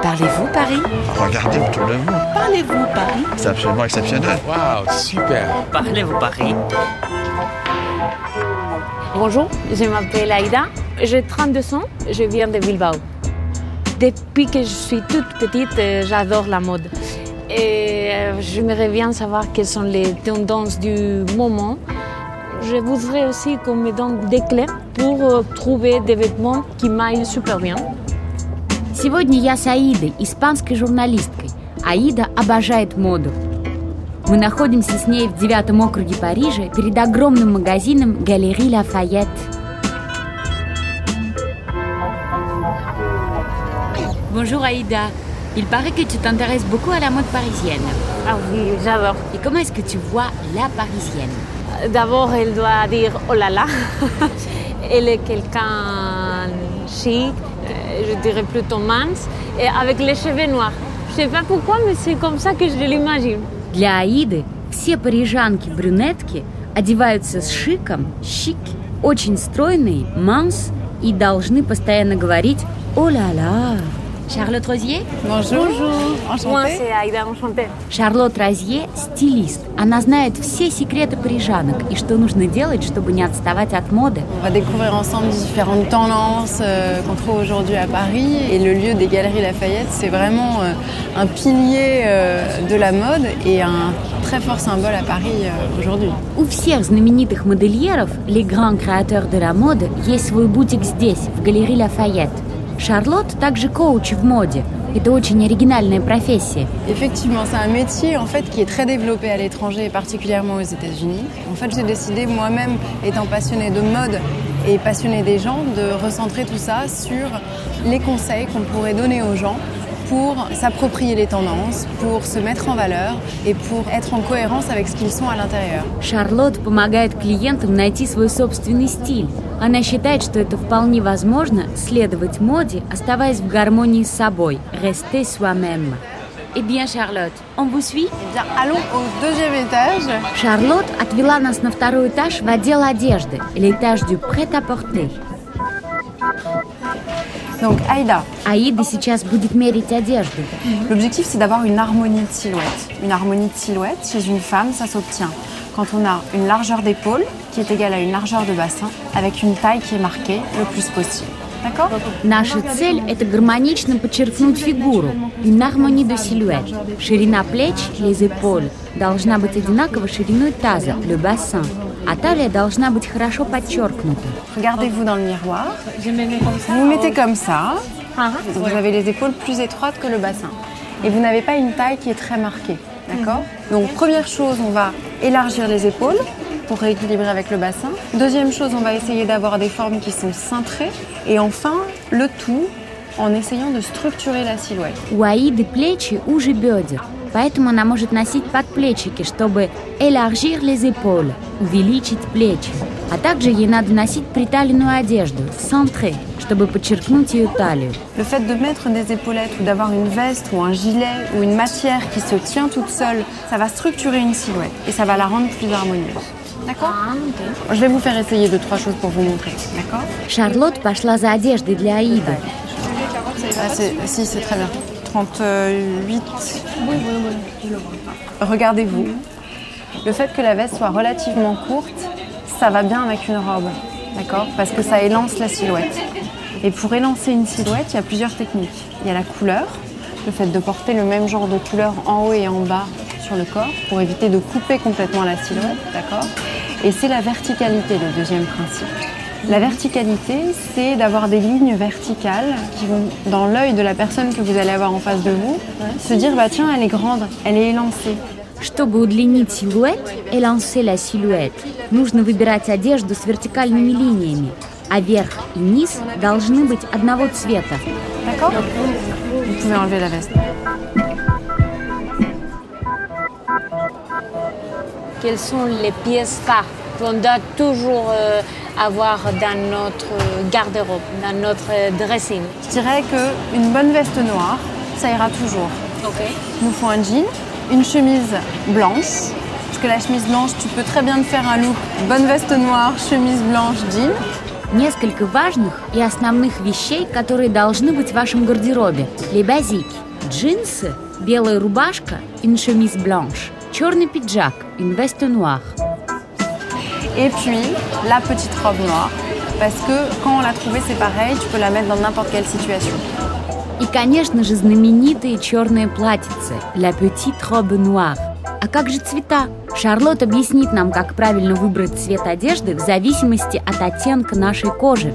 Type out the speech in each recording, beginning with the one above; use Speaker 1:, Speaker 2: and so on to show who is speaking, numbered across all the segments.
Speaker 1: Parlez-vous Paris?
Speaker 2: Regardez autour de vous.
Speaker 1: Parlez-vous Paris?
Speaker 2: C'est absolument exceptionnel.
Speaker 3: Waouh, super.
Speaker 1: Parlez-vous Paris?
Speaker 4: Bonjour, je m'appelle Aïda, j'ai 32 ans, je viens de Bilbao. Depuis que je suis toute petite, euh, j'adore la mode. Et euh, j'aimerais bien savoir quelles sont les tendances du moment. Je voudrais aussi qu'on me donne des clés pour euh, trouver des vêtements qui m'aillent super bien.
Speaker 5: Сегодня я с Аидой, испанской журналисткой. Аида обожает моду. Мы находимся с ней в девятом округе Парижа перед огромным магазином Галерии Лафайет. Bonjour Aïda. Il paraît que tu t'intéresses beaucoup à la mode parisienne.
Speaker 4: Ah oui, j'adore.
Speaker 5: Et comment est-ce que tu vois la parisienne
Speaker 4: D'abord, elle doit dire oh là là. elle est quelqu'un chic, euh, je dirais plutôt mince, et avec les cheveux noirs. Je sais pas pourquoi, mais c'est comme ça que je l'imagine.
Speaker 5: Для Аиды все парижанки-брюнетки одеваются с шиком, щик, очень стройные, манс и должны постоянно говорить «О-ля-ля». Charlotte Rosier
Speaker 6: Bonjour.
Speaker 4: Moi,
Speaker 6: Enchantée.
Speaker 4: c'est Aïda, enchantée.
Speaker 5: Шарлотт Розье – стилист. Она знает все секреты парижанок и что нужно делать, чтобы не отставать от моды.
Speaker 6: On va découvrir ensemble différentes tendances euh, qu'on trouve aujourd'hui à Paris. Et le lieu des Galeries Lafayette, c'est vraiment euh, un pilier euh, de la mode et un très fort symbole à Paris euh, aujourd'hui.
Speaker 5: У всех знаменитых модельеров, les grands créateurs de la mode, есть свой бутик здесь, в галерее Лафайет. Шарлотт также коуч в моде. Это очень оригинальная профессия.
Speaker 6: Effectivement, c'est un métier en fait qui est très développé à l'étranger et particulièrement aux États-Unis. En fait, j'ai décidé moi-même, étant passionnée de mode et passionnée des gens, de recentrer tout ça sur les conseils qu'on pourrait donner aux gens pour s'approprier les tendances, pour se mettre en valeur et pour être en cohérence avec ce qu'ils sont à l'intérieur.
Speaker 5: Шарлотт помогает клиентам найти свой собственный стиль. Она считает, что это вполне возможно следовать моде, оставаясь в гармонии с собой. Rester soi-même. Eh bien, Charlotte, on vous suit
Speaker 6: Eh bien, allons au deuxième étage.
Speaker 5: Шарлотт отвела нас на второй этаж в отдел одежды, l'étage du prêt-à-porter.
Speaker 6: Donc, Aïda,
Speaker 5: Аида сейчас будет мерить одежду.
Speaker 6: L'objectif, c'est d'avoir une harmonie de silhouette. Une harmonie de silhouette, chez une femme, ça s'obtient quand on a une largeur d'épaule qui est égale à une largeur de bassin, avec une taille qui est marquée le plus possible. D'accord
Speaker 5: Наша цель – это гармонично подчеркнуть фигуру, une harmonie de silhouette. Ширина плеч, les épaules, должна быть одинакова шириной таза, le bassin. А талия должна быть хорошо подчеркнута.
Speaker 6: Regardez-vous dans le miroir. Vous vous mettez comme ça. Vous avez les épaules plus étroites que le bassin. Et vous n'avez pas une taille qui est très marquée. D'accord Donc, première chose, on va élargir les épaules pour rééquilibrer avec le bassin. Deuxième chose, on va essayer d'avoir des formes qui sont cintrées. Et enfin, le tout en essayant de structurer la silhouette.
Speaker 5: У Аиды плечи уже бедер, поэтому она может носить подплечики, чтобы élargir les épaules, увеличить плечи. А также ей надо носить приталенную одежду, centrée, чтобы подчеркнуть ее талию.
Speaker 6: Le fait de mettre des épaulettes ou d'avoir une veste ou un gilet ou une matière qui se tient toute seule, ça va structurer une silhouette et ça va la rendre plus harmonieuse. D'accord Je vais vous faire essayer deux, trois choses pour vous montrer. D'accord
Speaker 5: Шарлотт пошла за одеждой для Аиды.
Speaker 6: Ah, c'est- Si, c'est très bien. 38. Regardez-vous. Le fait que la veste soit relativement courte, ça va bien avec une robe. D'accord? Parce que ça élance la silhouette. Et pour élancer une silhouette, il y a plusieurs techniques. Il y a la couleur, le fait de porter le même genre de couleur en haut et en bas sur le corps pour éviter de couper complètement la silhouette. D'accord? Et c'est la verticalité, le deuxième principe. La verticalité, c'est d'avoir des lignes verticales qui vont dans l'œil de la personne que vous allez avoir en face de vous, se dire bah tiens, elle est grande, elle est élancée.
Speaker 5: Чтобы удлинить силуэт, élancer la silhouette, нужно выбирать одежду с вертикальными линиями, а верх и низ должны быть одного цвета.
Speaker 6: D'accord Vous pouvez enlever la veste.
Speaker 4: Quelles sont les pièces phares qu'on doit toujours euh, avoir dans notre garde-robe, dans notre dressing
Speaker 6: Je dirais qu'une bonne veste noire, ça ira toujours.
Speaker 4: Ok.
Speaker 6: Il nous faut un jean, une chemise blanche. Parce que la chemise blanche, tu peux très bien te faire un look bonne veste noire, chemise blanche, jean.
Speaker 5: Несколько важных и основных вещей, которые должны быть в вашем гардеробе. Les basiques. Джинсы, белая рубашка, une chemise blanche, черный пиджак, une veste noire.
Speaker 6: Et puis, la petite robe noire. Parce que quand on l'a trouvée, c'est pareil, tu peux la mettre dans n'importe quelle situation.
Speaker 5: И, конечно же, знаменитые черные платьицы La petite robe noire. А как же цвета? Шарлотт объяснит нам, как правильно выбрать цвет одежды в зависимости от оттенка нашей кожи.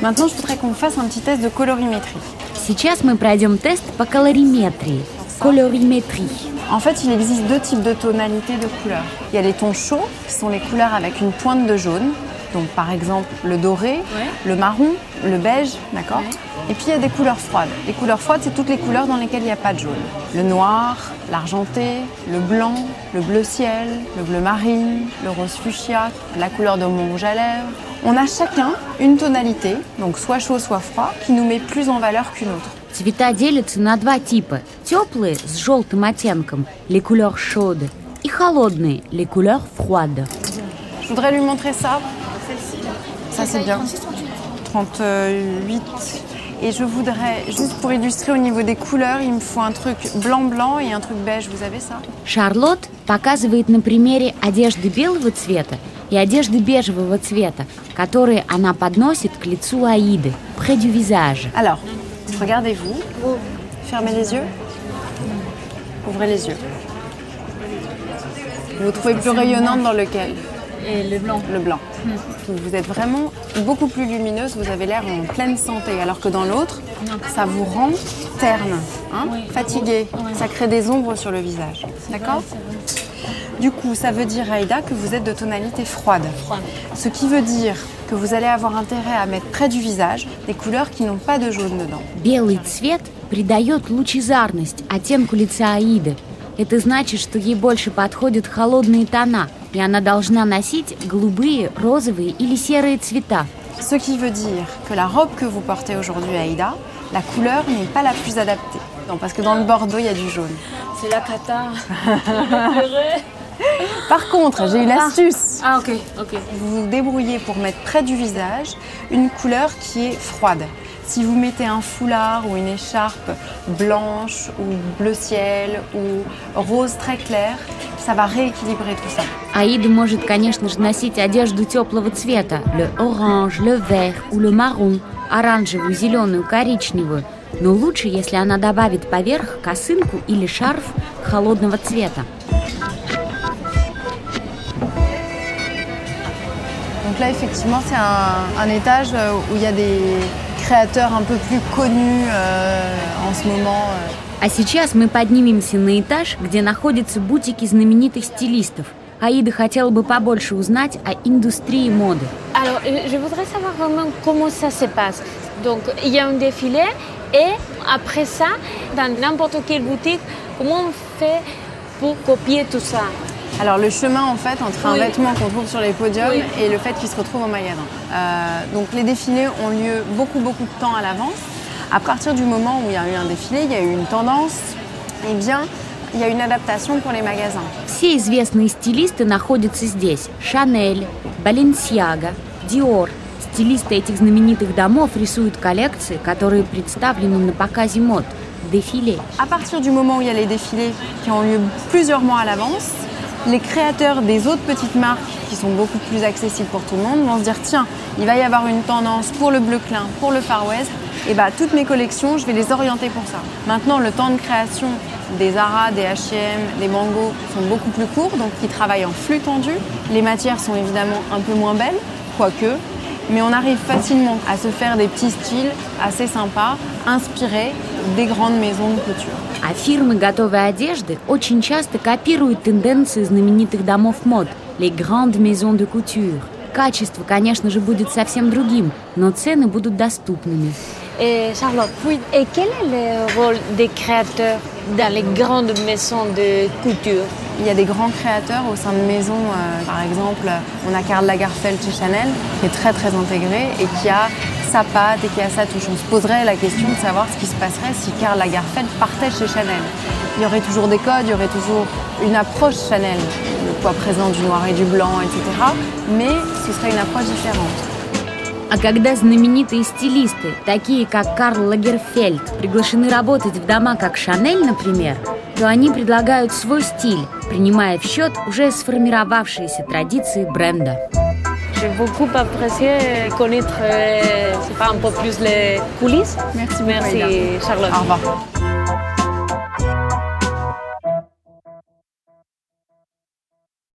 Speaker 6: Maintenant, je voudrais qu'on fasse un petit test de colorimétrie.
Speaker 5: Сейчас мы пройдем тест по колориметрии. Colorimétrie.
Speaker 6: En fait, il existe deux types de tonalités de couleurs. Il y a les tons chauds, qui sont les couleurs avec une pointe de jaune. Donc, par exemple, le doré, le marron, le beige, d'accord Et puis, il y a des couleurs froides. Les couleurs froides, c'est toutes les couleurs dans lesquelles il n'y a pas de jaune. Le noir, l'argenté, le blanc, le bleu ciel, le bleu marine, le rose fuchsia, la couleur de mon rouge à lèvres. On a chacun une tonalité, donc soit chaud, soit froid, qui nous met plus en valeur qu'une autre.
Speaker 5: Цвета делятся на два типа. Теплые с желтым оттенком les couleurs chaudes и холодные les couleurs froides.
Speaker 6: Je voudrais lui montrer ça. Ça, c'est bien. 38. Et je voudrais, juste pour illustrer au niveau des couleurs, il me faut un truc blanc-blanc et un truc beige. Vous avez ça
Speaker 5: Шарлотт показывает на примере одежды белого цвета и одежды бежевого цвета, которые она подносит к лицу Аиды, près du visage.
Speaker 6: Alors, regardez-vous. Fermez les yeux. Ouvrez les yeux. Vous vous trouvez plus rayonnante dans lequel
Speaker 4: Et le blanc.
Speaker 6: Le blanc. Donc vous êtes vraiment beaucoup plus lumineuse, vous avez l'air en pleine santé, alors que dans l'autre, ça vous rend terne, hein, fatiguée. Ça crée des ombres sur le visage. D'accord Du coup, ça veut dire, Aïda, que vous êtes de tonalité froide. Ce qui veut dire que vous allez avoir intérêt à mettre près du visage des couleurs qui n'ont pas de jaune dedans.
Speaker 5: Белый цвет придает лучезарность оттенку лица Аиды. Это значит, что ей больше подходят холодные тона, и она должна носить голубые, розовые или серые цвета.
Speaker 6: Ce qui veut dire que la robe que vous portez aujourd'hui, Aïda, la couleur n'est pas la plus adaptée. Non, parce que dans le bordeaux, il y a du jaune.
Speaker 4: C'est la cata.
Speaker 6: Par contre, j'ai une astuce.
Speaker 4: ah, ok, ok.
Speaker 6: Vous vous débrouillez pour mettre près du visage une couleur qui est froide. Si vous mettez un foulard ou une écharpe blanche ou bleu ciel ou rose très clair, ça va rééquilibrer tout ça.
Speaker 5: Аида может, конечно же, носить одежду теплого цвета. Le orange, le vert ou le marron. Оранжевую, зеленую, коричневую. Но лучше, если она добавит поверх косынку или шарф холодного цвета.
Speaker 6: Donc là, effectivement, c'est un, un étage euh, où il y a des créateurs un peu plus connus euh, en ce moment. euh.
Speaker 5: А сейчас мы поднимемся на этаж, где находятся бутики знаменитых стилистов. Аида хотела бы побольше узнать о индустрии моды.
Speaker 4: Alors, euh, je voudrais savoir vraiment comment ça se passe. Donc, il y a un défilé et après ça, dans n'importe quelle boutique, comment on fait pour copier tout ça
Speaker 6: Alors le chemin en fait entre un
Speaker 4: Oui.
Speaker 6: vêtement qu'on trouve sur les podiums
Speaker 4: Oui.
Speaker 6: et le fait qu'il se retrouve en magasin. Euh, donc les défilés ont lieu beaucoup beaucoup de temps à l'avance. À partir du moment où il y a eu un défilé, il y a eu une tendance, eh bien il y a une adaptation pour les magasins.
Speaker 5: Все известные стилисты находятся здесь. Шанель, Баленсиага, Диор. Стилисты этих знаменитых домов рисуют коллекции, которые представлены на показе мод. Дефиле.
Speaker 6: À partir du moment où il y a les défilés qui ont lieu plusieurs mois à l'avance, les créateurs des autres petites marques qui sont beaucoup plus accessibles pour tout le monde vont se dire tiens, il va y avoir une tendance pour le bleu clin, pour le Far West, et bah toutes mes collections, je vais les orienter pour ça. Maintenant, le temps de création des Zara, des H&M, des Mango sont beaucoup plus courts, donc ils travaillent en flux tendu. Les matières sont évidemment un peu moins belles, quoique, mais on arrive facilement à se faire des petits styles assez sympas, inspirés des grandes maisons de couture.
Speaker 5: А фирмы готовой одежды очень часто копируют тенденции знаменитых домов мод. Les grandes maisons de couture. Качество, конечно же, будет совсем другим, но цены будут доступными.
Speaker 4: Et Charlotte, et quel est le rôle des créateurs dans les grandes maisons de couture
Speaker 6: Il y a des grands créateurs au sein de maisons, euh, par exemple, on a Karl Lagerfeld chez Chanel, qui est très très intégré et qui a sa patte et qui a sa touche. On se poserait la question de savoir ce qui se passerait si Karl Lagerfeld partait chez Chanel. Il y aurait toujours des codes, il y aurait toujours une approche Chanel. le poids présent du noir et du blanc, etc. Mais ce serait une approche différente.
Speaker 5: А когда знаменитые стилисты, такие как Карл Лагерфельд, приглашены работать в дома как Шанель, например, то они предлагают свой стиль, принимая в счет уже сформировавшиеся традиции бренда.
Speaker 4: J'ai beaucoup apprécié connaître euh, pas, un peu plus les coulisses.
Speaker 6: Merci
Speaker 4: Merci. Charlotte.
Speaker 6: Au revoir.